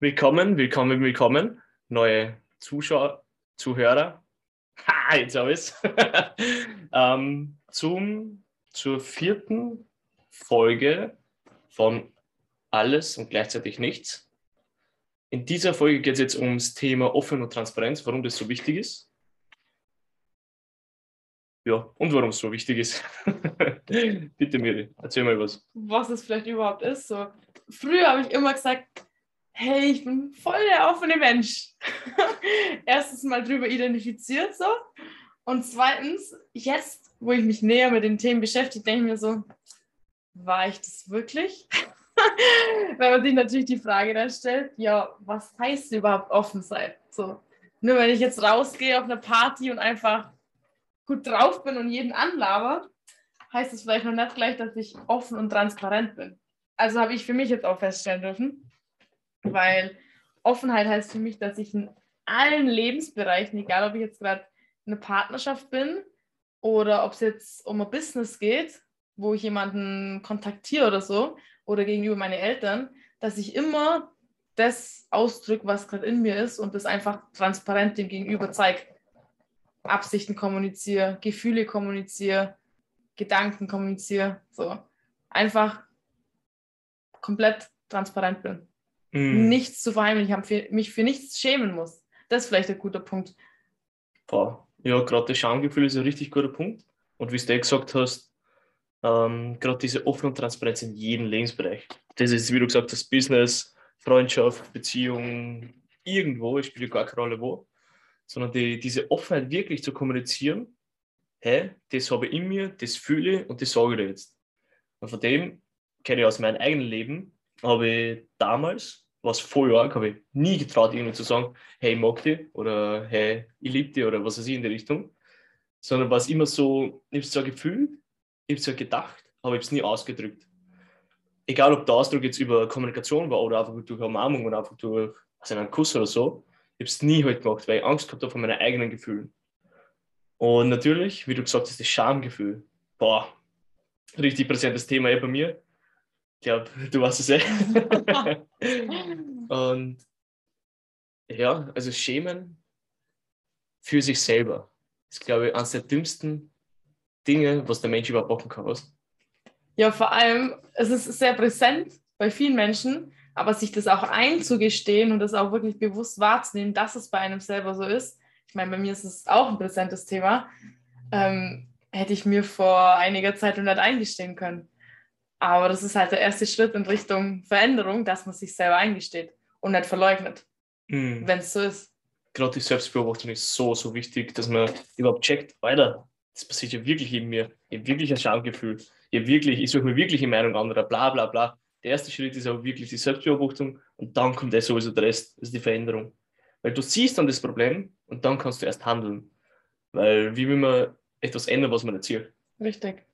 Willkommen, willkommen, willkommen. Neue Zuschauer, Zuhörer. Ha, jetzt habe ich es. ähm, zum, zur vierten Folge von Alles und gleichzeitig nichts. In dieser Folge geht es jetzt ums Thema Offen und Transparenz, warum das so wichtig ist. Ja, und warum es so wichtig ist. Bitte, Miri, erzähl mal was. Was es vielleicht überhaupt ist. So. Früher habe ich immer gesagt, hey, ich bin voll der offene Mensch. Erstens mal drüber identifiziert so. Und zweitens, jetzt, wo ich mich näher mit den Themen beschäftige, denke ich mir so, war ich das wirklich? Weil man sich natürlich die Frage dann stellt, ja, was heißt überhaupt offen sein? So, nur wenn ich jetzt rausgehe auf eine Party und einfach gut drauf bin und jeden anlaber, heißt es vielleicht noch nicht gleich, dass ich offen und transparent bin. Also habe ich für mich jetzt auch feststellen dürfen, weil Offenheit heißt für mich, dass ich in allen Lebensbereichen, egal ob ich jetzt gerade eine Partnerschaft bin oder ob es jetzt um ein Business geht, wo ich jemanden kontaktiere oder so, oder gegenüber meine Eltern, dass ich immer das ausdrücke, was gerade in mir ist und das einfach transparent dem Gegenüber zeige. Absichten kommuniziere, Gefühle kommuniziere, Gedanken kommuniziere. So einfach komplett transparent bin mm. nichts zu verheimlichen habe, mich für nichts schämen muss. Das ist vielleicht ein guter Punkt. Boah. Ja, gerade das Schamgefühl ist ein richtig guter Punkt. Und wie du gesagt hast, ähm, gerade diese offene Transparenz in jedem Lebensbereich. Das ist, wie du gesagt hast, Business, Freundschaft, Beziehung, irgendwo, es spielt gar keine Rolle wo, sondern die, diese Offenheit wirklich zu kommunizieren, hey, das habe ich in mir, das fühle ich und das sage ich dir jetzt. Und von dem kenne ich aus meinem eigenen Leben, habe ich damals, was voll arg, habe ich nie getraut, ihnen zu sagen, hey, ich mag dich oder hey, ich liebe dich oder was weiß ich in die Richtung. Sondern war es immer so, ich habe es zwar gefühlt, ich habe es zwar gedacht, aber ich habe es nie ausgedrückt. Egal, ob der Ausdruck jetzt über Kommunikation war oder einfach durch Umarmung oder einfach durch also einen Kuss oder so, ich habe es nie halt gemacht, weil ich Angst gehabt habe vor meinen eigenen Gefühlen. Und natürlich, wie du gesagt hast, das Schamgefühl. Boah, richtig präsentes Thema ja bei mir. Ich glaube, du weißt es eh. und ja, also Schämen für sich selber ist, glaube ich, eines der dümmsten Dinge, was der Mensch überhaupt machen kann. Was? Ja, vor allem, es ist sehr präsent bei vielen Menschen, aber sich das auch einzugestehen und das auch wirklich bewusst wahrzunehmen, dass es bei einem selber so ist. Ich meine, bei mir ist es auch ein präsentes Thema. Ähm, hätte ich mir vor einiger Zeit noch nicht eingestehen können. Aber das ist halt der erste Schritt in Richtung Veränderung, dass man sich selber eingesteht und nicht verleugnet, mhm. wenn es so ist. Gerade die Selbstbeobachtung ist so, so wichtig, dass man überhaupt checkt, weiter, das passiert ja wirklich in mir. Ich habe wirklich ein Schamgefühl. Ich, wirklich, ich suche mir wirklich eine Meinung anderer, bla bla bla. Der erste Schritt ist aber wirklich die Selbstbeobachtung und dann kommt der sowieso der Rest, das ist die Veränderung. Weil du siehst dann das Problem und dann kannst du erst handeln. Weil wie will man etwas ändern, was man erzielt? Richtig.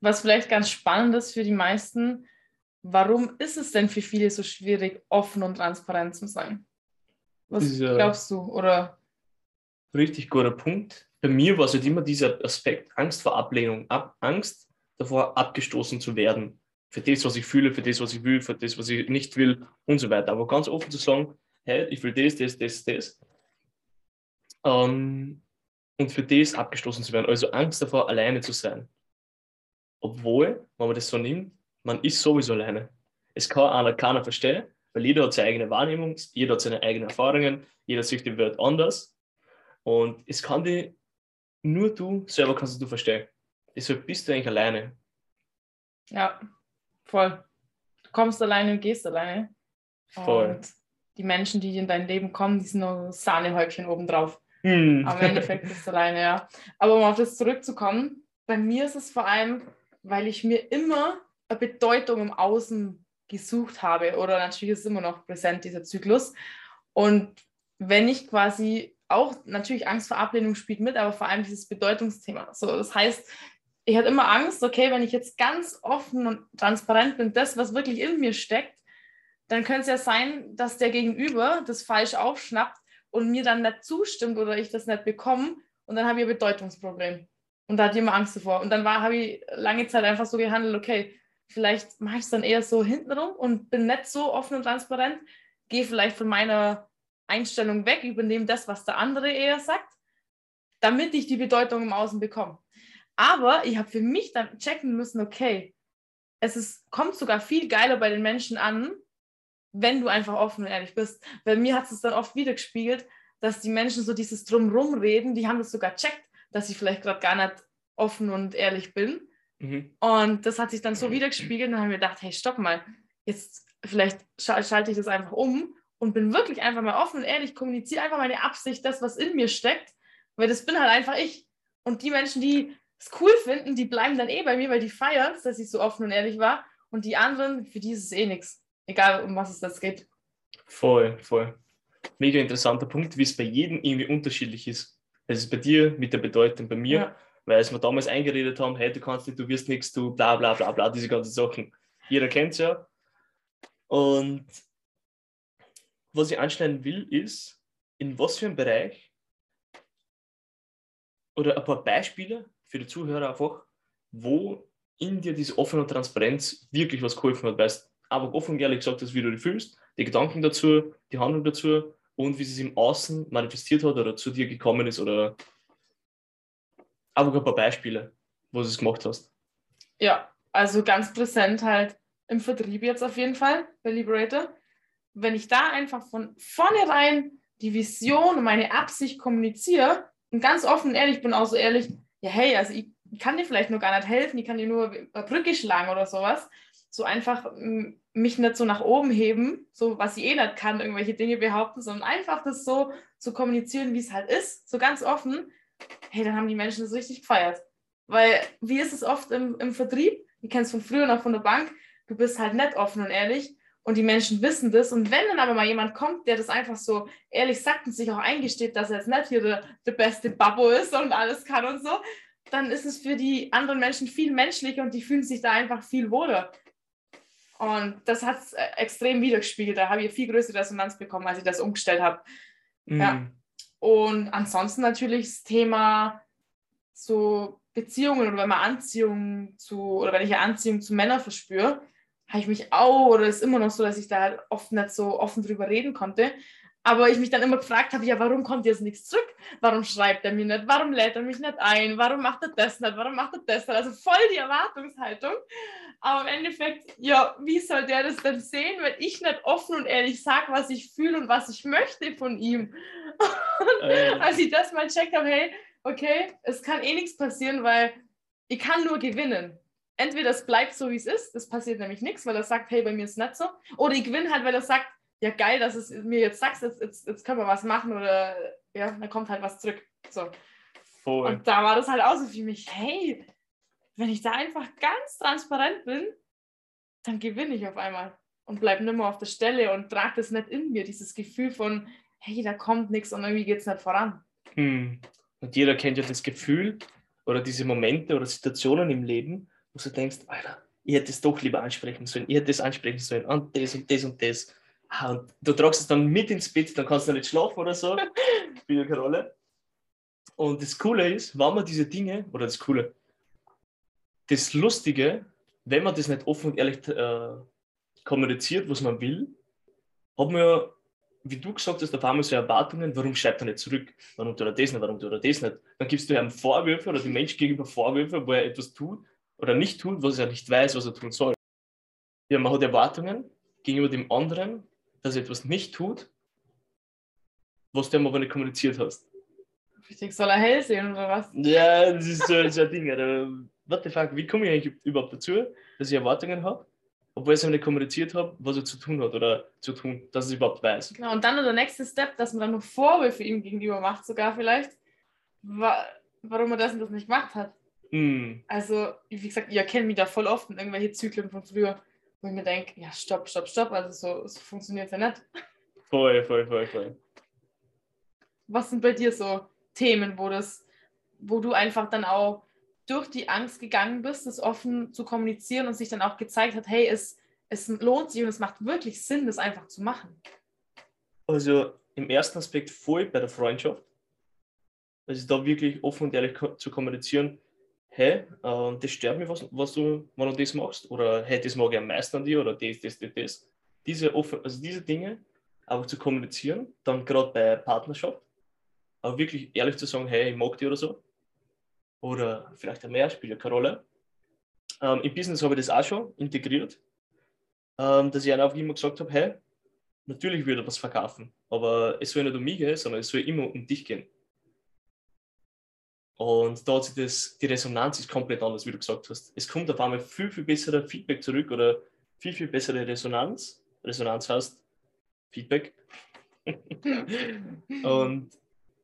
Was vielleicht ganz spannend ist für die meisten, warum ist es denn für viele so schwierig, offen und transparent zu sein? Was Dieser glaubst du? Oder? Richtig guter Punkt. Bei mir war es halt immer dieser Aspekt Angst vor Ablehnung, Ab Angst davor, abgestoßen zu werden. Für das, was ich fühle, für das, was ich will, für das, was ich nicht will und so weiter. Aber ganz offen zu sagen, hey, ich will das, das, das, das. Ähm, und für das abgestoßen zu werden. Also Angst davor, alleine zu sein. Obwohl, wenn man das so nimmt, man ist sowieso alleine. Es kann einer keiner verstehen, weil jeder hat seine eigene Wahrnehmung, jeder hat seine eigenen Erfahrungen, jeder sieht die Welt anders. Und es kann die, nur du selber kannst du verstehen. Deshalb bist du eigentlich alleine. Ja, voll. Du kommst alleine und gehst alleine. Voll. Und die Menschen, die in dein Leben kommen, die sind nur Sahnehäubchen obendrauf. Mm. Aber im Endeffekt bist du alleine, ja. Aber um auf das zurückzukommen, bei mir ist es vor allem, weil ich mir immer eine Bedeutung im Außen gesucht habe. Oder natürlich ist immer noch präsent, dieser Zyklus. Und wenn ich quasi auch, natürlich Angst vor Ablehnung spielt mit, aber vor allem dieses Bedeutungsthema. So, das heißt, ich hatte immer Angst, okay, wenn ich jetzt ganz offen und transparent bin, das, was wirklich in mir steckt, dann könnte es ja sein, dass der Gegenüber das falsch aufschnappt und mir dann nicht zustimmt oder ich das nicht bekomme und dann habe ich ein Bedeutungsproblem. Und da hatte ich immer Angst davor. Und dann habe ich lange Zeit einfach so gehandelt, okay, vielleicht mache ich es dann eher so hintenrum und bin nicht so offen und transparent, gehe vielleicht von meiner Einstellung weg, übernehme das, was der andere eher sagt, damit ich die Bedeutung im Außen bekomme. Aber ich habe für mich dann checken müssen, okay, es ist, kommt sogar viel geiler bei den Menschen an, wenn du einfach offen und ehrlich bist. Bei mir hat es dann oft wieder gespiegelt, dass die Menschen so dieses Drumrum reden, die haben das sogar checkt, dass ich vielleicht gerade gar nicht offen und ehrlich bin. Mhm. Und das hat sich dann so wieder gespiegelt und dann haben wir gedacht, hey, stopp mal, jetzt vielleicht schalte ich das einfach um und bin wirklich einfach mal offen und ehrlich, kommuniziere einfach meine Absicht, das, was in mir steckt, weil das bin halt einfach ich. Und die Menschen, die es cool finden, die bleiben dann eh bei mir, weil die feiern dass ich so offen und ehrlich war. Und die anderen, für die ist es eh nichts. Egal, um was es das geht. Voll, voll. Mega interessanter Punkt, wie es bei jedem irgendwie unterschiedlich ist. Es ist bei dir mit der Bedeutung, bei mir, ja. weil als wir damals eingeredet haben, hey, du kannst nicht, du wirst nichts, du bla bla bla bla, diese ganzen Sachen. Jeder kennt es ja. Und was ich anschneiden will, ist, in was für einem Bereich oder ein paar Beispiele für die Zuhörer einfach, wo in dir diese offene Transparenz wirklich was geholfen hat, weil es einfach offen und ehrlich gesagt hast, wie du dich fühlst, die Gedanken dazu, die Handlung dazu und wie es im Außen manifestiert hat oder zu dir gekommen ist oder einfach ein paar Beispiele, wo du es gemacht hast. Ja, also ganz präsent halt im Vertrieb jetzt auf jeden Fall bei Liberator wenn ich da einfach von vornherein die Vision und meine Absicht kommuniziere und ganz offen und ehrlich bin, auch so ehrlich, ja, hey, also ich kann dir vielleicht nur gar nicht helfen, ich kann dir nur eine Brücke schlagen oder sowas. So einfach mich nicht so nach oben heben, so was ich eh nicht kann, irgendwelche Dinge behaupten, sondern einfach das so zu kommunizieren, wie es halt ist, so ganz offen. Hey, dann haben die Menschen das richtig gefeiert. Weil, wie ist es oft im, im Vertrieb? Du kennst von früher noch von der Bank, du bist halt nicht offen und ehrlich und die Menschen wissen das. Und wenn dann aber mal jemand kommt, der das einfach so ehrlich sagt und sich auch eingesteht, dass er jetzt nicht hier der, der beste Babbo ist und alles kann und so, dann ist es für die anderen Menschen viel menschlicher und die fühlen sich da einfach viel wohler. Und das hat es äh, extrem wiedergespiegelt. Da habe ich viel größere Resonanz bekommen, als ich das umgestellt habe. Mhm. Ja. Und ansonsten natürlich das Thema so Beziehungen oder wenn man Anziehung zu, oder wenn ich eine Anziehung zu Männern verspüre, habe ich mich auch, oder ist immer noch so, dass ich da halt oft nicht so offen drüber reden konnte. Aber ich mich dann immer gefragt habe, ja, warum kommt jetzt nichts zurück? Warum schreibt er mir nicht? Warum lädt er mich nicht ein? Warum macht er das nicht? Warum macht er das nicht? Also voll die Erwartungshaltung. Aber im Endeffekt, ja, wie soll der das denn sehen, wenn ich nicht offen und ehrlich sage, was ich fühle und was ich möchte von ihm? Äh. als ich das mal checkt habe, hey, okay, es kann eh nichts passieren, weil ich kann nur gewinnen entweder es bleibt so, wie es ist, es passiert nämlich nichts, weil er sagt, hey, bei mir ist es nicht so, oder ich gewinne halt, weil er sagt, ja geil, dass es mir jetzt sagst, jetzt, jetzt, jetzt können wir was machen oder ja, dann kommt halt was zurück. So. Voll. Und da war das halt auch so für mich, hey, wenn ich da einfach ganz transparent bin, dann gewinne ich auf einmal und bleibe nicht mehr auf der Stelle und trage das nicht in mir, dieses Gefühl von, hey, da kommt nichts und irgendwie geht es nicht voran. Hm. Und jeder kennt ja das Gefühl oder diese Momente oder Situationen im Leben, wo du denkst, Alter, ich hätte es doch lieber ansprechen sollen, ich hätte es ansprechen sollen und das und das und das. Und du tragst es dann mit ins Bett, dann kannst du nicht schlafen oder so. Spielt keine Rolle. Und das Coole ist, wenn man diese Dinge, oder das Coole, das Lustige, wenn man das nicht offen und ehrlich äh, kommuniziert, was man will, hat man ja, wie du gesagt hast, auf einmal so Erwartungen, warum schreibt er nicht zurück? Warum tut er das nicht? Warum tut er das nicht? Dann gibst du ihm Vorwürfe oder dem Menschen gegenüber Vorwürfe, wo er etwas tut, oder nicht tut, was er nicht weiß, was er tun soll. Ja, man hat Erwartungen gegenüber dem anderen, dass er etwas nicht tut, was du ihm aber nicht kommuniziert hast. Richtig, soll er hell sehen oder was? Ja, das ist so, so ein Ding. Oder, what the fuck, wie komme ich eigentlich überhaupt dazu, dass ich Erwartungen habe, obwohl ich es ihm nicht kommuniziert habe, was er zu tun hat oder zu tun, dass es überhaupt weiß. Genau, und dann der nächste Step, dass man dann noch Vorwürfe ihm gegenüber macht, sogar vielleicht, warum er das und das nicht gemacht hat. Mm. Also, wie gesagt, ihr kennt mich da voll oft in irgendwelche Zyklen von früher, wo ich mir denke, ja, stopp, stopp, stopp, also so, so funktioniert es ja nicht. Voll, voll, voll, voll. Was sind bei dir so Themen, wo das, wo du einfach dann auch durch die Angst gegangen bist, das offen zu kommunizieren und sich dann auch gezeigt hat, hey, es, es lohnt sich und es macht wirklich Sinn, das einfach zu machen? Also im ersten Aspekt voll bei der Freundschaft. Also da wirklich offen und ehrlich zu kommunizieren, hey, äh, das stört mich, was, was du, wenn du das machst, oder hey, das mag ich am meisten an dir, oder das, das, das, das. Diese, offen, also diese Dinge aber zu kommunizieren, dann gerade bei Partnerschaft, aber wirklich ehrlich zu sagen, hey, ich mag die oder so. Oder vielleicht mehr, spielt ja keine Rolle. Ähm, Im Business habe ich das auch schon integriert, ähm, dass ich einfach immer gesagt habe, hey, natürlich würde ich was verkaufen, aber es soll nicht um mich gehen, sondern es soll immer um dich gehen. Und da hat sich das, die Resonanz ist komplett anders, wie du gesagt hast. Es kommt auf einmal viel, viel besserer Feedback zurück oder viel, viel bessere Resonanz. Resonanz heißt Feedback. und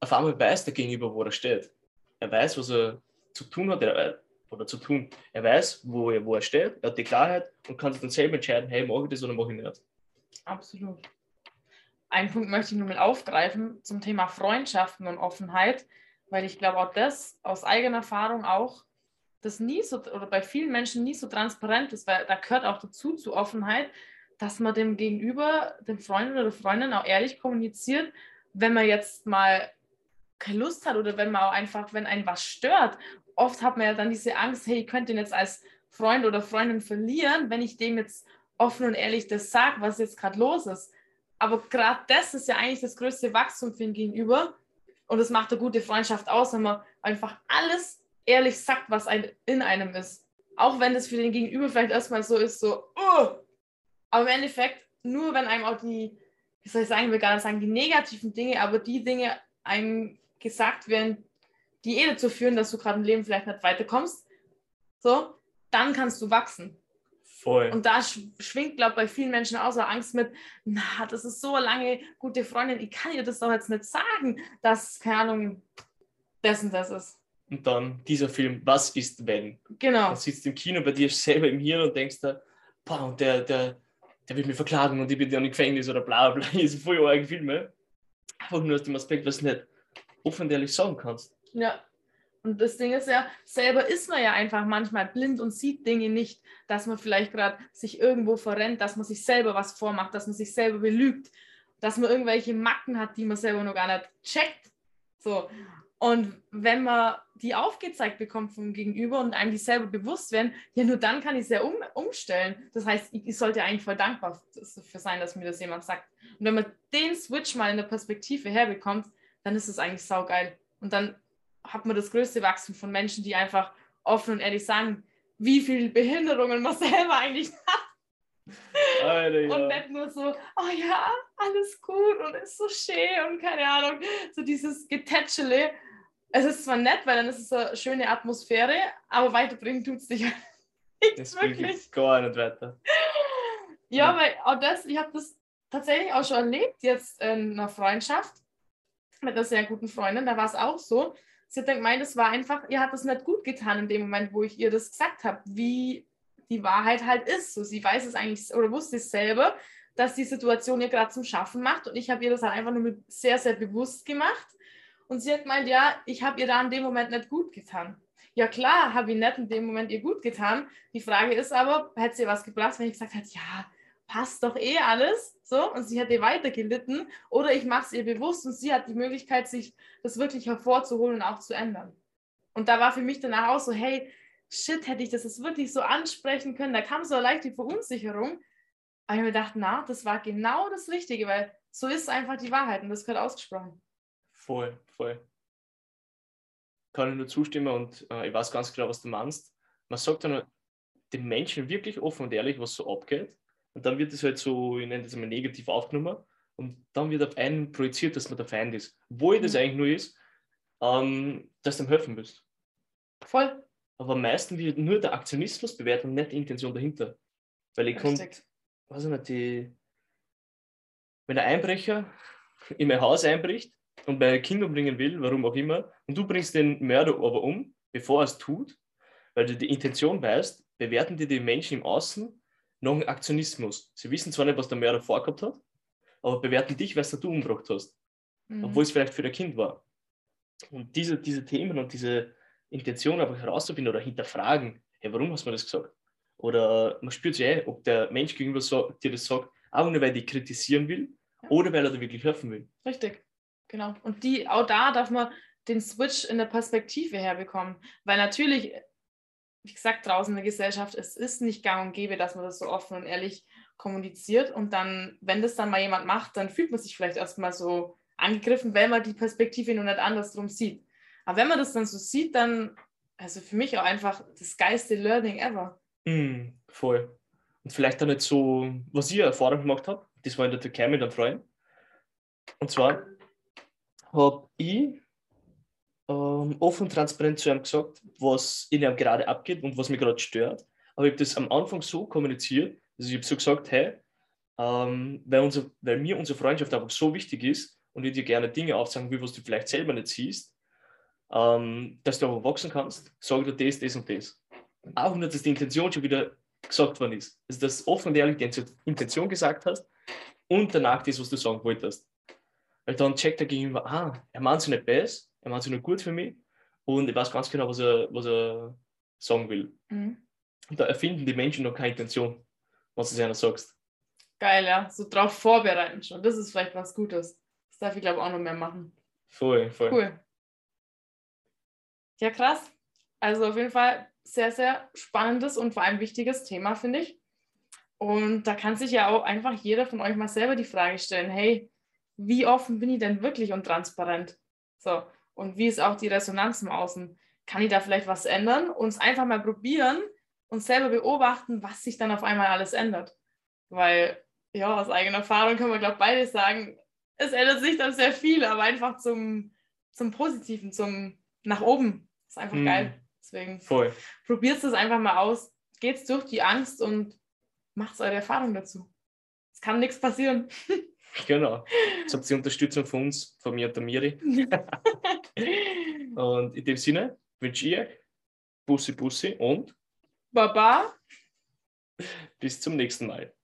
auf einmal weiß der Gegenüber, wo er steht. Er weiß, was er zu tun hat oder zu tun. Er weiß, wo er, wo er steht, er hat die Klarheit und kann sich dann selber entscheiden, hey, mache ich das oder mache ich nicht. Absolut. Einen Punkt möchte ich nur mal aufgreifen zum Thema Freundschaften und Offenheit, weil ich glaube auch das aus eigener Erfahrung auch, das nie so oder bei vielen Menschen nie so transparent ist, weil da gehört auch dazu zu Offenheit, dass man dem Gegenüber, dem Freund oder der Freundin auch ehrlich kommuniziert, wenn man jetzt mal keine Lust hat oder wenn man auch einfach, wenn einen was stört. Oft hat man ja dann diese Angst, hey, ich könnte ihn jetzt als Freund oder Freundin verlieren, wenn ich dem jetzt offen und ehrlich das sage, was jetzt gerade los ist. Aber gerade das ist ja eigentlich das größte Wachstum für ihn gegenüber. Und es macht eine gute Freundschaft aus, wenn man einfach alles ehrlich sagt, was ein, in einem ist. Auch wenn das für den Gegenüber vielleicht erstmal so ist, so, oh! aber im Endeffekt, nur wenn einem auch die, wie soll ich sagen, ich will gar nicht sagen, die negativen Dinge, aber die Dinge einem gesagt werden, die eh dazu führen, dass du gerade im Leben vielleicht nicht weiterkommst, so, dann kannst du wachsen. Voll. Und da schwingt, glaube ich, bei vielen Menschen auch so Angst mit, na, das ist so lange gute Freundin, ich kann ihr das doch jetzt nicht sagen, dass, keine Ahnung, dessen das ist. Und dann dieser Film, was ist wenn? Genau. Du sitzt im Kino bei dir selber im Hirn und denkst da, boah, und der, der, der wird mich verklagen und ich bin dann im Gefängnis oder bla bla, bla. Das sind voll arge Filme. Einfach nur aus dem Aspekt, was du nicht offen und ehrlich sagen kannst. Ja. Und das Ding ist ja, selber ist man ja einfach manchmal blind und sieht Dinge nicht, dass man vielleicht gerade sich irgendwo verrennt, dass man sich selber was vormacht, dass man sich selber belügt, dass man irgendwelche Macken hat, die man selber noch gar nicht checkt. So. Und wenn man die aufgezeigt bekommt vom Gegenüber und einem die selber bewusst werden, ja, nur dann kann ich es ja um, umstellen. Das heißt, ich, ich sollte eigentlich voll dankbar dafür sein, dass mir das jemand sagt. Und wenn man den Switch mal in der Perspektive herbekommt, dann ist es eigentlich saugeil. Und dann hat man das größte Wachstum von Menschen, die einfach offen und ehrlich sagen, wie viele Behinderungen man selber eigentlich hat. Alter, ja. Und nicht nur so, oh ja, alles gut und ist so schön und keine Ahnung, so dieses Getätschele. Es ist zwar nett, weil dann ist es eine schöne Atmosphäre, aber weiterbringen tut es dich nicht das wirklich. gar nicht weiter. Ja, ja, weil auch das, ich habe das tatsächlich auch schon erlebt jetzt in einer Freundschaft mit einer sehr guten Freundin, da war es auch so. Sie hat dann gemeint, es war einfach, ihr hat das nicht gut getan in dem Moment, wo ich ihr das gesagt habe, wie die Wahrheit halt ist. So, sie weiß es eigentlich oder wusste es selber, dass die Situation ihr gerade zum Schaffen macht und ich habe ihr das halt einfach nur sehr, sehr bewusst gemacht. Und sie hat gemeint, ja, ich habe ihr da in dem Moment nicht gut getan. Ja klar, habe ich nicht in dem Moment ihr gut getan. Die Frage ist aber, hätte sie was gebracht, wenn ich gesagt hätte, ja, passt doch eh alles, so, und sie hätte weiter gelitten, oder ich mache es ihr bewusst und sie hat die Möglichkeit, sich das wirklich hervorzuholen und auch zu ändern. Und da war für mich danach auch so, hey, shit, hätte ich das jetzt wirklich so ansprechen können, da kam so leicht die Verunsicherung, aber ich mir gedacht, na, das war genau das Richtige, weil so ist einfach die Wahrheit und das gehört ausgesprochen. Voll, voll. Kann ich nur zustimmen und äh, ich weiß ganz genau, was du meinst. Man sagt dann den Menschen wirklich offen und ehrlich, was so abgeht. Und dann wird es halt so, ich nenne das mal negativ aufgenommen. Und dann wird auf einen projiziert, dass man der Feind ist. Wo mhm. das eigentlich nur ist, ähm, dass du ihm helfen willst. Voll. Aber am meisten wird nur der Aktionismus bewertet und nicht die Intention dahinter. Weil ich kann, weiß ich nicht, die, wenn ein Einbrecher in mein Haus einbricht und meine Kinder umbringen will, warum auch immer, und du bringst den Mörder aber um, bevor er es tut, weil du die Intention weißt, bewerten die die Menschen im Außen noch ein Aktionismus. Sie wissen zwar nicht, was der Mörder vorgehabt hat, aber bewerten dich, weil du umgebracht hast. Mhm. Obwohl es vielleicht für das Kind war. Und diese, diese Themen und diese Intention einfach herauszufinden oder hinterfragen, hey, warum hast du mir das gesagt? Oder man spürt sich eh, ob der Mensch gegenüber so, dir das sagt, auch nur weil die kritisieren will ja. oder weil er dir wirklich helfen will. Richtig, genau. Und die, auch da darf man den Switch in der Perspektive herbekommen. Weil natürlich wie gesagt, draußen in der Gesellschaft, es ist nicht gang und gäbe, dass man das so offen und ehrlich kommuniziert und dann, wenn das dann mal jemand macht, dann fühlt man sich vielleicht erstmal so angegriffen, weil man die Perspektive nur nicht andersrum sieht. Aber wenn man das dann so sieht, dann, also für mich auch einfach das geilste Learning ever. Mm, voll. Und vielleicht auch nicht so, was ich Erfahrung gemacht habe, das war in der Türkei mit einem Freund. Und zwar habe ich ähm, offen und transparent zu ihm gesagt, was in ihm gerade abgeht und was mich gerade stört. Aber ich habe das am Anfang so kommuniziert, also ich habe so gesagt, hey, ähm, weil, unser, weil mir unsere Freundschaft einfach so wichtig ist und ich dir gerne Dinge aufsagen will, was du vielleicht selber nicht siehst, ähm, dass du aber wachsen kannst, sag dir das, das und das. Auch nur, dass die Intention schon wieder gesagt worden ist. Also, dass du offen und ehrlich die Intention gesagt hast und danach das, was du sagen wolltest. Weil dann checkt er gegenüber, ah, er meint es nicht besser, er meint es nur gut für mich und ich weiß ganz genau, was er, was er sagen will. Mhm. Und da erfinden die Menschen noch keine Intention, was du einer sagst. Geil, ja. So drauf vorbereiten schon. Das ist vielleicht was Gutes. Das darf ich, glaube ich, auch noch mehr machen. Voll, voll. Cool. Ja, krass. Also auf jeden Fall sehr, sehr spannendes und vor allem wichtiges Thema, finde ich. Und da kann sich ja auch einfach jeder von euch mal selber die Frage stellen, hey, wie offen bin ich denn wirklich und transparent? So, und wie ist auch die Resonanz im Außen? Kann ich da vielleicht was ändern? Und es einfach mal probieren und selber beobachten, was sich dann auf einmal alles ändert. Weil, ja, aus eigener Erfahrung können wir, glaube ich, beide sagen, es ändert sich dann sehr viel, aber einfach zum, zum Positiven, zum nach oben. ist einfach mm. geil. Deswegen probiert es einfach mal aus. Geht's durch die Angst und macht eure Erfahrung dazu. Es kann nichts passieren. Genau. Jetzt habt ihr Unterstützung von uns, von mir und der Miri. und in dem Sinne wünsche ich euch Bussi Bussi und Baba. Bis zum nächsten Mal.